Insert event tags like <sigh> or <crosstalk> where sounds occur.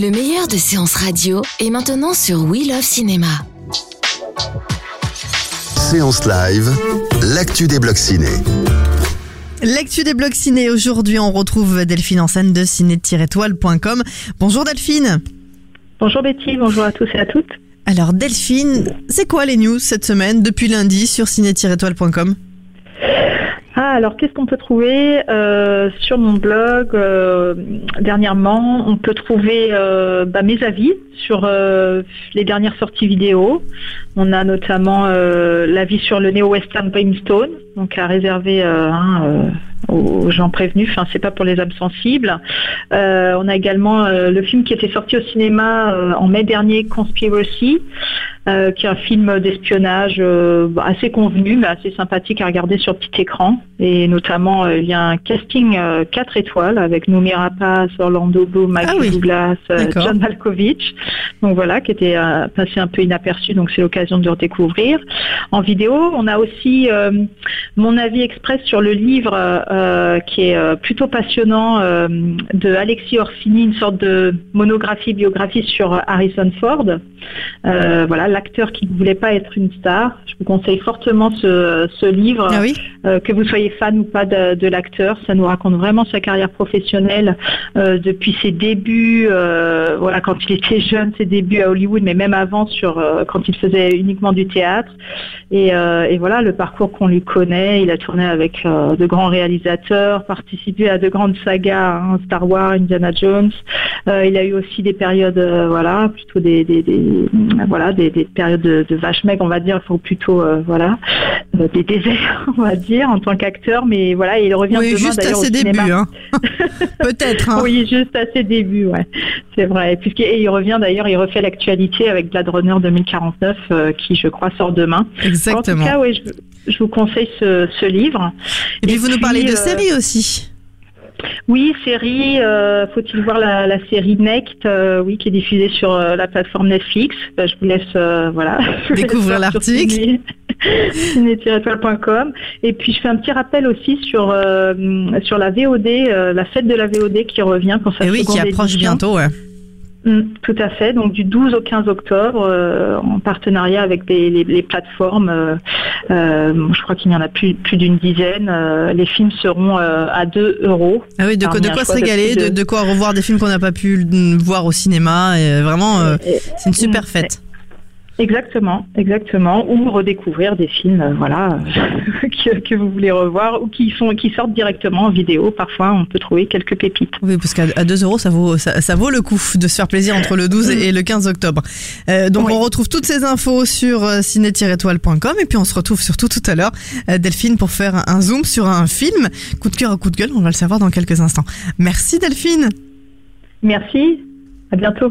Le meilleur de séances radio est maintenant sur We Love Cinéma. Séance live, l'actu des blocs ciné. L'actu des blogs ciné. Aujourd'hui, on retrouve Delphine en scène de ciné-toile.com. Bonjour Delphine. Bonjour Betty, bonjour à tous et à toutes. Alors Delphine, c'est quoi les news cette semaine depuis lundi sur ciné-toile.com Alors qu'est-ce qu'on peut trouver euh, sur mon blog euh, dernièrement? On peut trouver euh, bah, mes avis sur les dernières sorties vidéo. On a notamment l'avis sur le néo-western Brimstone, donc à réserver euh, hein, euh, aux gens prévenus. Enfin, c'est pas pour les âmes sensibles. Euh, on a également le film qui était sorti au cinéma en mai dernier, Conspiracy, qui est un film d'espionnage assez convenu, mais assez sympathique à regarder sur petit écran. Et notamment, il y a un casting euh, 4 étoiles avec Noomi Rapace, Orlando Bloom, Michael Ah oui, Douglas. John Malkovich. Donc voilà, qui était passé un peu inaperçu, donc c'est l'occasion de le redécouvrir. En vidéo, on a aussi mon avis express sur le livre euh, qui est euh, plutôt passionnant euh, de Alexis Orsini, une sorte de monographie, biographie sur Harrison Ford. Euh, voilà, l'acteur qui ne voulait pas être une star. Je vous conseille fortement ce, ce livre. Ah oui Euh, que vous soyez fan ou pas de, de l'acteur, ça nous raconte vraiment sa carrière professionnelle euh, depuis ses débuts, euh, voilà quand il était jeune, ses débuts à Hollywood, mais même avant sur euh, quand il faisait uniquement du théâtre. Et, euh, et voilà le parcours qu'on lui connaît. Il a tourné avec euh, de grands réalisateurs, participé à de grandes sagas, hein, Star Wars, Indiana Jones. Euh, il a eu aussi des périodes, euh, voilà, plutôt des, des, des- voilà des, des périodes de, de vache maigre, on va dire, faut plutôt voilà des déserts, <laughs> on va dire, en tant qu'acteur. Mais voilà, il revient Oui, demain juste à au ses débuts. Hein. <laughs> Peut-être. Hein. Oui, juste à ses débuts, ouais. C'est vrai. Puisqu'il et il revient d'ailleurs, il refait l'actualité avec Blade Runner 2049, euh, qui je crois sort demain. Exactement. En tout cas, oui, je, je vous conseille ce, ce livre. Et puis vous nous parlez de euh, séries aussi. Oui, série. euh, Faut-il voir la, la série Next, euh, oui, qui est diffusée sur euh, la plateforme Netflix. Ben, je vous laisse, voilà, <laughs> Découvrir l'article. ciné-étoile.com. <laughs> Et puis je fais un petit rappel aussi sur sur la VOD, la fête de la VOD qui revient pour sa Et oui, qui approche édition. bientôt. Ouais. Mm, Tout à fait. Donc du 12 au 15 octobre, euh, en partenariat avec les, les- les plateformes. euh, euh, je crois qu'il y en a plus, plus d'une dizaine. euh, les films seront euh, à 2 euros. Ah oui, de, quoi- de quoi se régaler, de, de- de quoi revoir des films qu'on n'a pas pu mm, voir au cinéma? Et vraiment, euh, c'est une super fête. Exactement, exactement. Ou redécouvrir des films, euh, voilà, <laughs> <laughs> que, que vous voulez revoir ou qui sont qui sortent directement en vidéo. Parfois, on peut trouver quelques pépites. Oui, parce qu'à à 2 euros, ça vaut, ça, ça vaut le coup de se faire plaisir entre le 12 et le 15 octobre. Euh, donc, Oui. on retrouve toutes ces infos sur euh, ciné-toile.com et puis on se retrouve surtout tout à l'heure, Delphine, pour faire un zoom sur un film. Coup de cœur ou coup de gueule, on va le savoir dans quelques instants. Merci Delphine. Merci. À bientôt.